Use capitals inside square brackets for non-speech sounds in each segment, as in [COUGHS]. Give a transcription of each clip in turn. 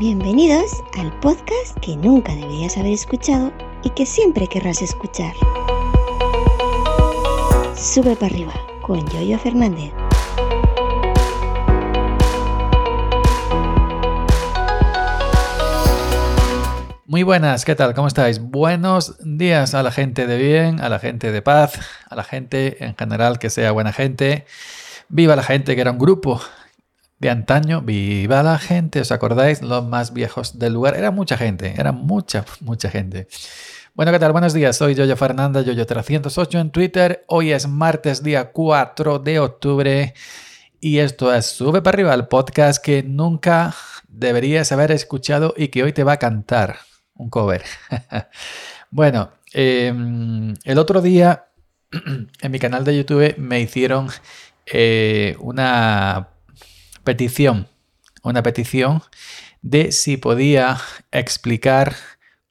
Bienvenidos al podcast que nunca deberías haber escuchado y que siempre querrás escuchar. Sube para arriba con Yoyo Fernández. Muy buenas, ¿qué tal? ¿Cómo estáis? Buenos días a la gente de bien, a la gente de paz, a la gente en general que sea buena gente. Viva la gente que era un grupo de antaño, viva la gente, ¿os acordáis? Los más viejos del lugar. Era mucha gente, era mucha, mucha gente. Bueno, ¿qué tal? Buenos días, soy Yoyo Fernanda, Yoyo308 en Twitter. Hoy es martes, día 4 de octubre. Y esto es Sube para arriba, el podcast que nunca deberías haber escuchado y que hoy te va a cantar un cover. [LAUGHS] bueno, em, el otro día [CLEARS THROAT] en mi canal de YouTube me hicieron eh, una petición, una petición de si podía explicar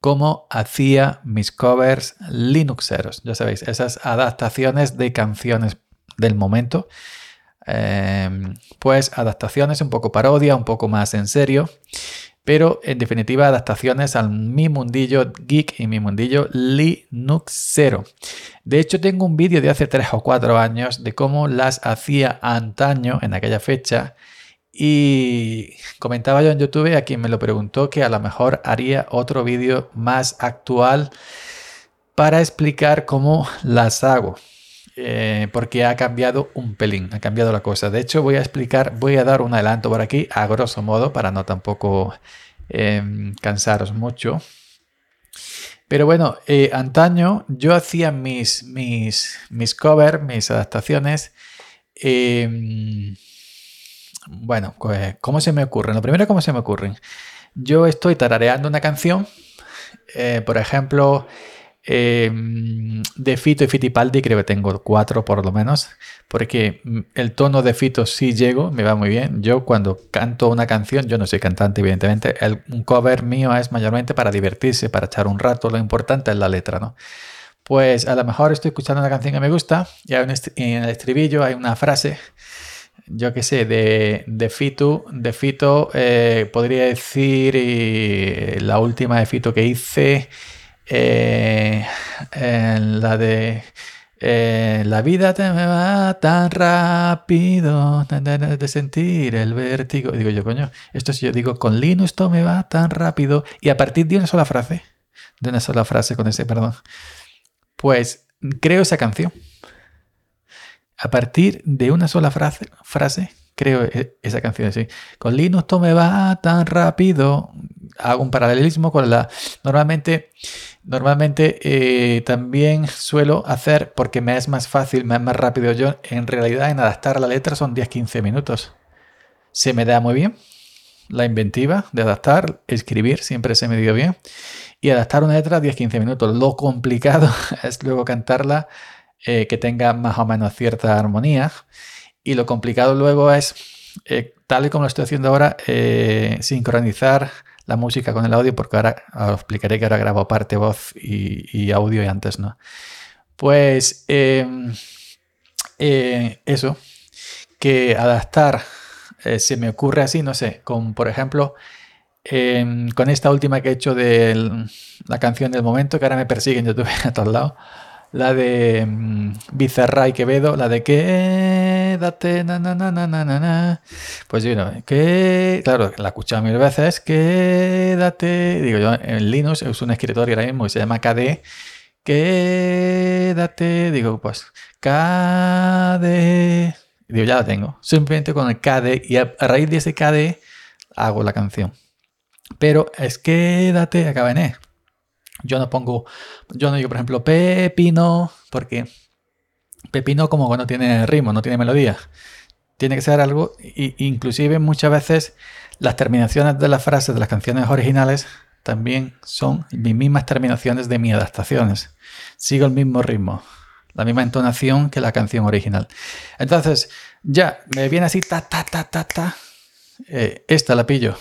cómo hacía mis covers Linuxeros. Ya sabéis, esas adaptaciones de canciones del momento. Em, pues adaptaciones un poco parodia, un poco más en serio. Pero en definitiva, adaptaciones al mi mundillo geek y mi mundillo Linuxero. De hecho, tengo un vídeo de hace 3 o 4 años de cómo las hacía antaño en aquella fecha y comentaba yo en YouTube a quien me lo preguntó que a lo mejor haría otro vídeo más actual para explicar cómo las hago. Eh, porque ha cambiado un pelín, ha cambiado la cosa. De hecho, voy a explicar, voy a dar un adelanto por aquí, a grosso modo, para no tampoco em, cansaros mucho. Pero bueno, eh, antaño yo hacía mis, mis, mis covers, mis adaptaciones. Bueno, pues, ¿cómo se me ocurren? Lo primero, ¿cómo se me ocurren? Yo estoy tarareando una canción, eh, por ejemplo, em, de Fito y Fitipaldi, creo que tengo cuatro por lo menos, porque mm, el tono de Fito sí llego, me va muy bien. Yo cuando canto una canción, yo no soy cantante, evidentemente, el, un cover mío es mayormente para divertirse, para echar un rato, lo importante es la letra, ¿no? Pues a lo mejor estoy escuchando una canción que me gusta y en el estribillo hay una frase yo qué sé, de, de Fito, de Fito eh, podría decir la última de Fito que hice, eh, la de eh, La vida te me va tan rápido de sentir el vértigo. Digo yo, coño, esto si yo digo con Linux esto me va tan rápido y a partir de una sola frase, de una sola frase con ese perdón, pues creo esa canción a partir de una sola frase, frase creo e, esa canción así. Con Linux todo me va tan rápido. Hago un paralelismo con la... Normalmente, normalmente eh, también suelo hacer, porque me es más fácil, me es más rápido yo, en realidad en adaptar la letra son 10-15 minutos. Se me da muy bien la inventiva de adaptar, escribir, siempre se me dio bien. Y adaptar una letra 10-15 minutos. Lo complicado [LAUGHS] es luego cantarla eh, que tenga más o menos cierta armonía. Y lo complicado luego es, eh, tal y como lo estoy haciendo ahora, eh, sincronizar la música con el audio, porque ahora os explicaré que ahora grabo parte voz y, audio y antes no. Pues em, eso, que adaptar se me ocurre así, no sé, con por ejemplo, em, con esta última que he hecho de la canción del momento, que ahora me persiguen YouTube [LAUGHS] a todos lados la de um, Bizarra y Quevedo, la de quédate, na, na, na, na, na, na. Pues yo no, que, claro, la he escuchado mil veces, quédate, digo yo, en Linux es un escritorio ahora mismo que se llama KDE, quédate, digo, pues, KDE, digo, ya la tengo, simplemente con el KDE, y a, raíz de ese KDE hago la canción. Pero es quédate, acaba en E. Yo no pongo, yo no digo, por ejemplo, pepino, porque pepino como no tiene ritmo, no tiene melodía. Tiene que ser algo, y, inclusive muchas veces las terminaciones de las frases de las canciones originales también son mis mismas terminaciones de mis adaptaciones. Sigo el mismo ritmo, la misma entonación que la canción original. Entonces, ya, me viene así, ta, ta, ta, ta, ta. Eh, esta la pillo.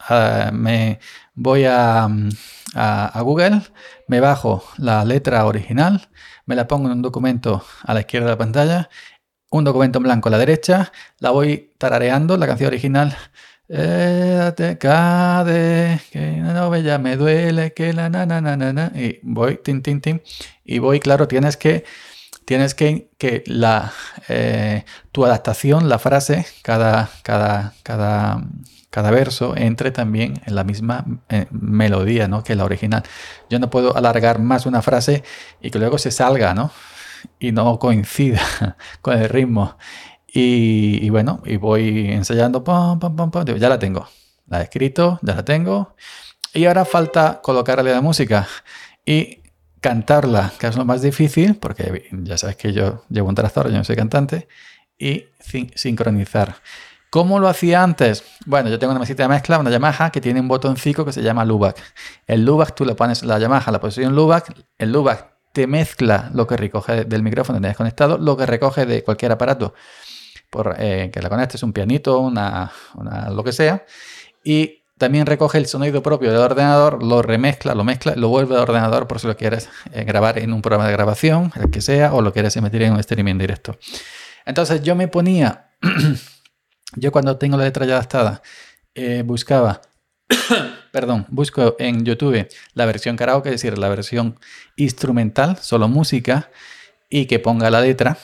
Ah, me voy a a, Google, me bajo la letra original, me la pongo en un documento a la izquierda de la pantalla, un documento en blanco a la derecha, la voy tarareando, la canción original, Eh, cade, que la novela me duele, que la na na na na. Y voy, tin, tin, tin. Y voy, claro, tienes que, tienes que, que la, eh, tu adaptación, la frase, cada, cada, cada, cada verso entre también en la misma eh, melodía ¿no? que la original. Yo no puedo alargar más una frase y que luego se salga, ¿no? Y no coincida [LAUGHS] con el ritmo. Y, bueno, y voy ensayando, ya la tengo. La he escrito, ya la tengo. Y ahora falta colocarle la música y cantarla, que es lo más difícil, porque ya sabes que yo llevo un tractor, yo no soy cantante, y sincronizar. ¿Cómo lo hacía antes? Bueno, yo tengo una mesita de mezcla, una Yamaha, que tiene un botoncito que se llama Lubac. El Lubac, tú le pones la Yamaha, la posición Lubac, el Lubac te mezcla lo que recoge del micrófono que tienes conectado, lo que recoge de cualquier aparato por, eh, que la conectes, un pianito, una, lo que sea, y también recoge el sonido propio del ordenador, lo remezcla, lo mezcla, lo vuelve al ordenador por si lo quieres eh, grabar en un programa de grabación, el que sea, o lo quieres emitir en un streaming directo. Entonces yo me ponía, [CLEARS THROAT] yo cuando tengo la letra ya adaptada, eh, buscaba, [COUGHS] perdón, busco en YouTube la versión karaoke, es decir, la versión instrumental, solo música, y que ponga la letra.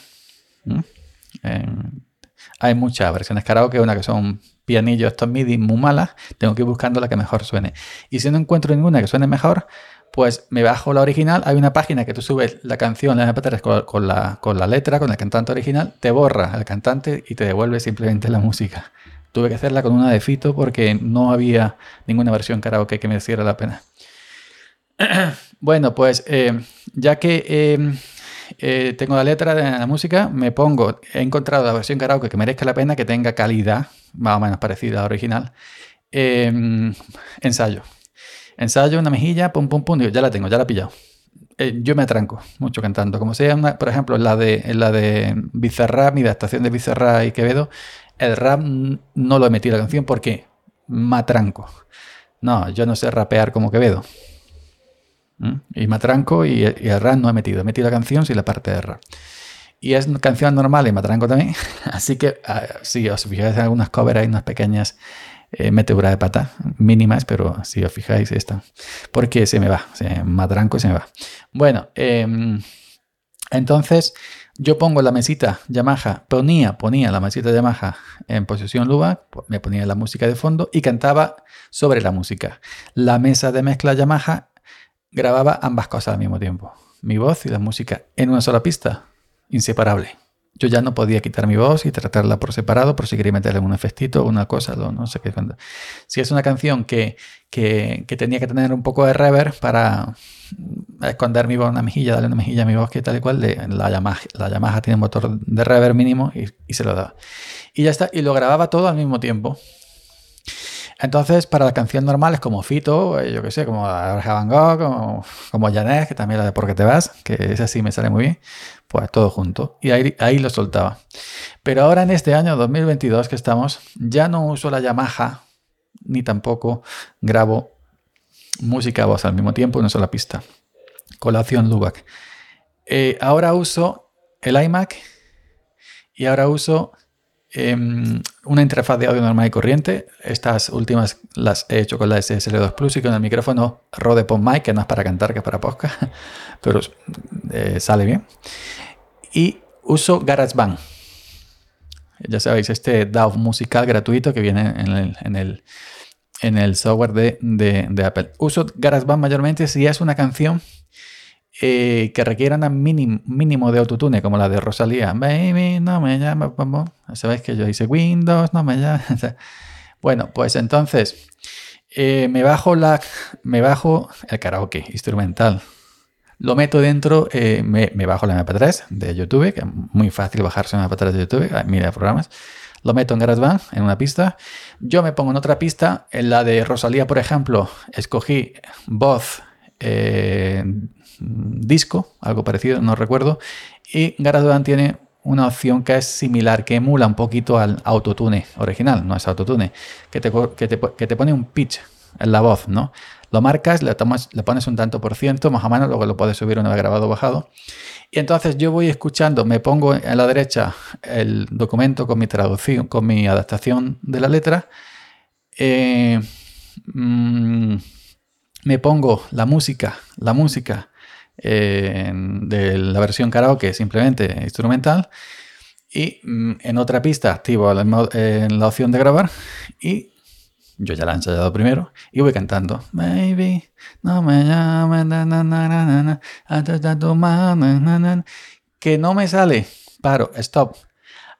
Hay muchas versiones karaoke, una que son pianillos estos MIDI muy malas, tengo que ir buscando la que mejor suene. Y si no encuentro ninguna que suene mejor, pues me bajo la original. Hay una página que tú subes la canción, la MP3 con, la, con la letra, con el cantante original, te borra el cantante y te devuelve simplemente la música. Tuve que hacerla con una de Fito porque no había ninguna versión karaoke que me hiciera la pena. [CLEARS THROAT] bueno, pues eh, ya que eh, eh, tengo la letra de la música, me pongo, he encontrado la versión karaoke que merezca la pena, que tenga calidad, más o menos parecida a la original. Em, ensayo. Ensayo, una mejilla, pum, pum, pum, ya la tengo, ya la he pillado. Eh, yo me atranco mucho cantando. Como sea, por ejemplo, la de, la de Bizarrap, mi adaptación de Bizarrap y Quevedo, el rap no lo he metido la canción porque me atranco. No, yo no sé rapear como Quevedo. Y matranco y, y, el rap no he metido. He metido la canción sin la parte de rap. Y es una canción normal y matranco también. [LAUGHS] Así que ah, si os fijáis en algunas covers hay unas pequeñas eh, meteoras de pata mínimas, pero si os fijáis están. Porque se me va. Se, se me va. Bueno, em, entonces yo pongo la mesita Yamaha, ponía, ponía la mesita Yamaha en posición Luba, me ponía la música de fondo y cantaba sobre la música. La mesa de mezcla Yamaha grababa ambas cosas al mismo tiempo, mi voz y la música, en una sola pista, inseparable. Yo ya no podía quitar mi voz y tratarla por separado por si quería meterle un efectito o una cosa, no sé qué. Si es una canción que, que, tenía que tener un poco de reverb para esconder mi voz en una mejilla, darle una mejilla a mi voz que tal y cual, la, Yamaha, la Yamaha tiene un motor de reverb mínimo y, y se lo daba. Y ya está, y lo grababa todo al mismo tiempo. Entonces, para la canción normales como Fito, eh, yo qué sé, como Gogh, como, como que también la de Por qué te vas, que esa sí me sale muy bien, pues todo junto. Y ahí, ahí lo soltaba. Pero ahora en este año 2022 que estamos, ya no uso la Yamaha, ni tampoco grabo música a voz al mismo tiempo en una sola pista. Colación Lubac. Eh, ahora uso el iMac y ahora uso Em, una interfaz de audio normal y corriente. Estas últimas las he hecho con la SSL2 Plus y con el micrófono Rode PodMic, que no es para cantar, que es para podcast, [LAUGHS] pero eh, sale bien. Y uso GarageBand. Ya sabéis, este DAW musical gratuito que viene en el, en el, software de, de Apple. Uso GarageBand mayormente si es una canción eh, que requieran un mínimo, de autotune, como la de Rosalía. Baby, no me llama, Sabéis que yo hice Windows, no me llama. [LAUGHS] bueno, pues entonces eh, me bajo la, me bajo el karaoke instrumental. Lo meto dentro, eh, me, bajo la MP3 de YouTube, que es muy fácil bajarse una MP3 de YouTube, de programas. Lo meto en GarageBand, en una pista. Yo me pongo en otra pista, en la de Rosalía, por ejemplo, escogí voz disco, algo parecido, no recuerdo. Y GarageBand tiene una opción que es similar, que emula un poquito al autotune original, no es autotune, que te, que te, pone un pitch en la voz, ¿no? Lo marcas, le pones un tanto por ciento, más o menos, luego lo puedes subir una vez grabado o bajado. Y entonces yo voy escuchando, me pongo en la derecha el documento con mi traducción, con mi adaptación de la letra, eh, mm, me pongo la música, la música eh, de la versión karaoke simplemente instrumental y mm, en otra pista activo la, la opción de grabar y yo ya la he ensayado primero y voy cantando. Baby, no me que no me sale. Paro, stop.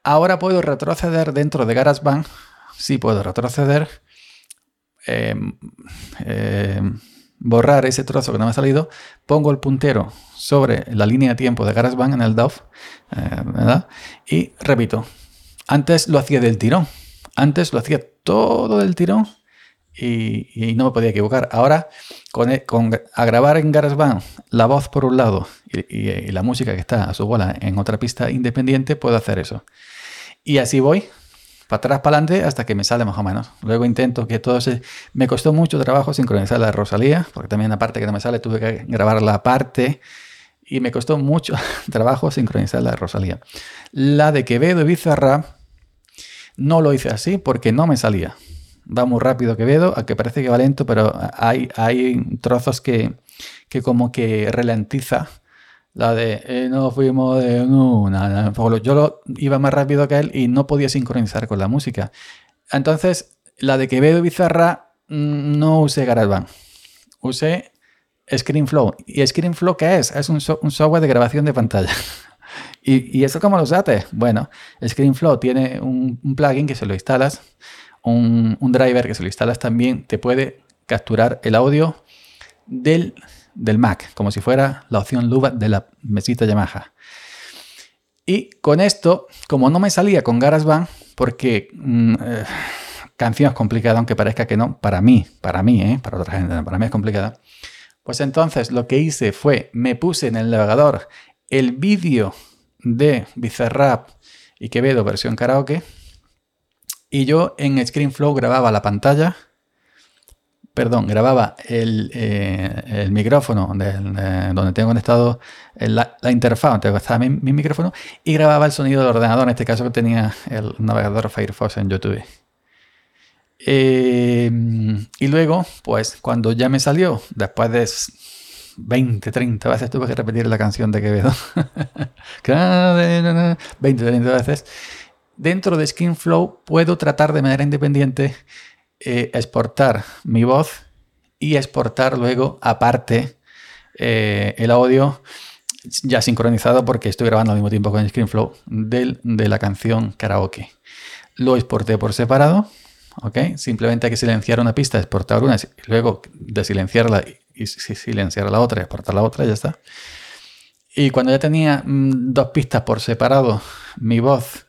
Ahora puedo retroceder dentro de GarageBand. Sí puedo retroceder. Em, em, borrar ese trozo que no me ha salido. Pongo el puntero sobre la línea de tiempo de GarageBand en el DAW. Eh. Y repito. Antes lo hacía del tirón. Antes lo hacía todo del tirón y, no me podía equivocar. Ahora, con, e, a grabar en GarageBand la voz por un lado y, la música que está a su bola en otra pista independiente, puedo hacer eso. Y así voy, para atrás, para adelante, hasta que me sale más o menos. Luego intento que todo se... Me costó mucho trabajo sincronizar la Rosalía, porque también la parte que no me sale tuve que grabar la parte y me costó mucho [LAUGHS] trabajo sincronizar la de Rosalía. La de Quevedo y Bizarra no lo hice así porque no me salía. Va muy rápido Quevedo, aunque parece que va lento, pero hay, hay trozos que, que como que ralentiza. La de eh, no fuimos de una. Yo lo, iba más rápido que él y no podía sincronizar con la música. Entonces, la de Quevedo y Bizarra mm, no usé GarageBand. Usé ScreenFlow. ¿Y ScreenFlow qué es? Es un, un software de grabación de pantalla. [LAUGHS] ¿Y, eso cómo lo usaste? Bueno, ScreenFlow tiene un, plugin que se lo instalas, un, driver que se lo instalas también, te puede capturar el audio del, del Mac, como si fuera la opción Luba de la mesita Yamaha. Y con esto, como no me salía con GarageBand, porque mm, eh, canción es complicada, aunque parezca que no, para mí, para mí, ¿eh? para otra gente, para mí es complicada. Pues entonces lo que hice fue, me puse en el navegador el vídeo de Bizarrap y Quevedo versión karaoke. Y yo en ScreenFlow grababa la pantalla, perdón, grababa el, eh, micrófono donde tengo conectado la, interfaz donde estaba mi, micrófono y grababa el sonido del ordenador, en este caso que tenía el navegador Firefox en YouTube. Eh, y luego, pues cuando ya me salió, después de 20, 30 veces tuve que repetir la canción de Quevedo. [LAUGHS] 20, 30 veces. Dentro de SkinFlow puedo tratar de manera independiente eh, exportar mi voz y exportar luego aparte eh, el audio ya sincronizado porque estoy grabando al mismo tiempo con ScreenFlow del, de la canción karaoke. Lo exporté por separado, ¿ok? Simplemente hay que silenciar una pista, exportar una y luego desilenciarla y silenciar la otra exportar la otra, ya está. Y cuando ya tenía mm, dos pistas por separado, mi voz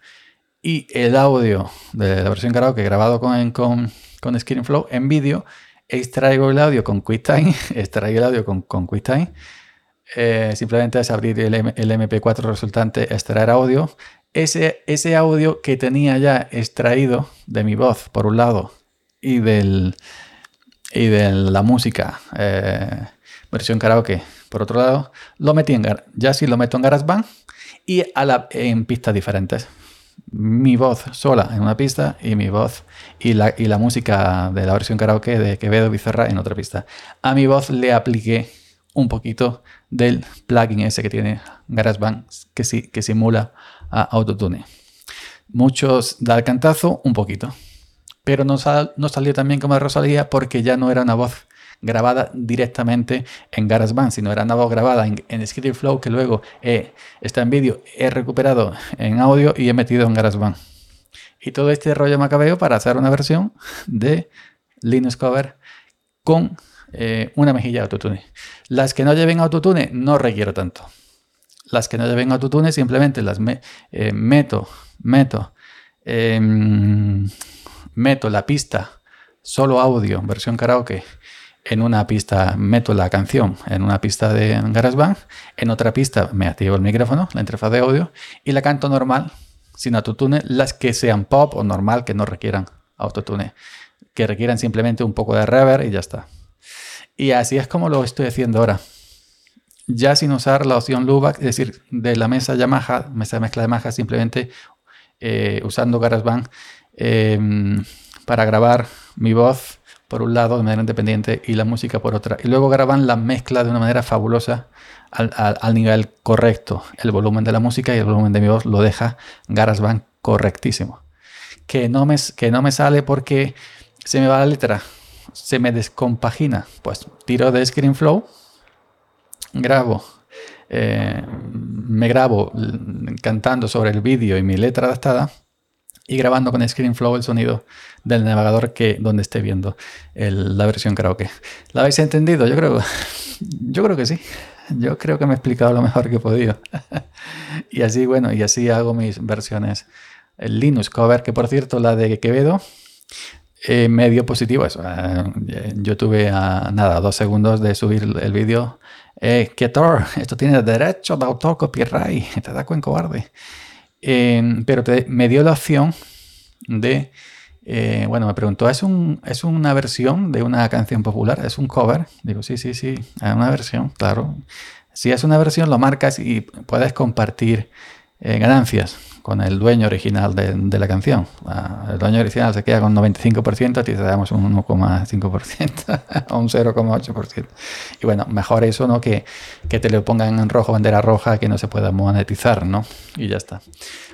y el audio de la versión karaoke grabado con, con, con ScreenFlow en vídeo, extraigo el audio con QuickTime, [LAUGHS] extraigo el audio con, con QuickTime. Eh, simplemente es abrir el, el, MP4 resultante, extraer audio. Ese, ese audio que tenía ya extraído de mi voz, por un lado, y del, y de la música eh, versión karaoke. Por otro lado, lo metí en ya sí lo meto en GarageBand y a la, en pistas diferentes. Mi voz sola en una pista y mi voz y la, y la música de la versión karaoke de Quevedo Bizarra en otra pista. A mi voz le apliqué un poquito del plugin ese que tiene GarageBand que, sí, que simula a Autotune. Muchos da el cantazo, un poquito pero no, no salió tan bien como Rosalía porque ya no era una voz grabada directamente en GarageBand, sino era voz grabada en, en ScreenFlow que luego está en vídeo, he recuperado en audio y he metido en GarageBand. Y todo este rollo macabeo para hacer una versión de Linux Cover con eh, una mejilla de autotune. Las que no lleven autotune no requiero tanto. Las que no lleven autotune simplemente las eh, meto, meto. Em, meto la pista solo audio, versión karaoke, en una pista meto la canción en una pista de GarageBand, en otra pista me activo el micrófono, la interfaz de audio, y la canto normal, sin autotune, las que sean pop o normal, que no requieran autotune, que requieran simplemente un poco de reverb y ya está. Y así es como lo estoy haciendo ahora. Ya sin usar la opción loopback, es decir, de la mesa Yamaha, mesa de mezcla de Yamaha, simplemente eh, usando GarageBand Em, para grabar mi voz por un lado de manera independiente y la música por otra. Y luego graban la mezcla de una manera fabulosa al, nivel correcto. El volumen de la música y el volumen de mi voz lo deja GarageBand correctísimo. Que no me, que no me sale porque se me va la letra, se me descompagina. Pues tiro de ScreenFlow, grabo, eh, me grabo cantando sobre el vídeo y mi letra adaptada y grabando con ScreenFlow el sonido del navegador que donde esté viendo la versión karaoke. ¿La habéis entendido? Yo creo, [LAUGHS] yo creo que sí. Yo creo que me he explicado lo mejor que he podido. [LAUGHS] y así, bueno, y así hago mis versiones. El Linux Cover, que por cierto, la de Quevedo, eh, medio positivo eso. Eh, yo tuve a nada, dos segundos de subir el vídeo. Eh, Ketor, esto tiene derecho de autor copyright. [LAUGHS] Te da cuenta cobarde. Eh, pero me dio la opción de, eh, bueno, me preguntó, ¿es, un, ¿es una versión de una canción popular? ¿Es un cover? Digo, sí, sí, sí, es una versión, claro. Si es una versión, lo marcas y puedes compartir eh, ganancias con el dueño original de, la canción. El dueño original se queda con 95%, a ti te damos un 1,5% o [LAUGHS] un 0,8%. Y bueno, mejor eso, ¿no? Que, que te lo pongan en rojo, bandera roja, que no se pueda monetizar, ¿no? Y ya está.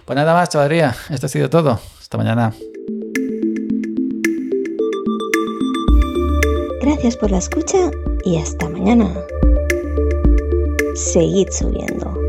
Pues nada más, chavalería. Esto ha sido todo. Hasta mañana. Gracias por la escucha y hasta mañana. Seguid subiendo.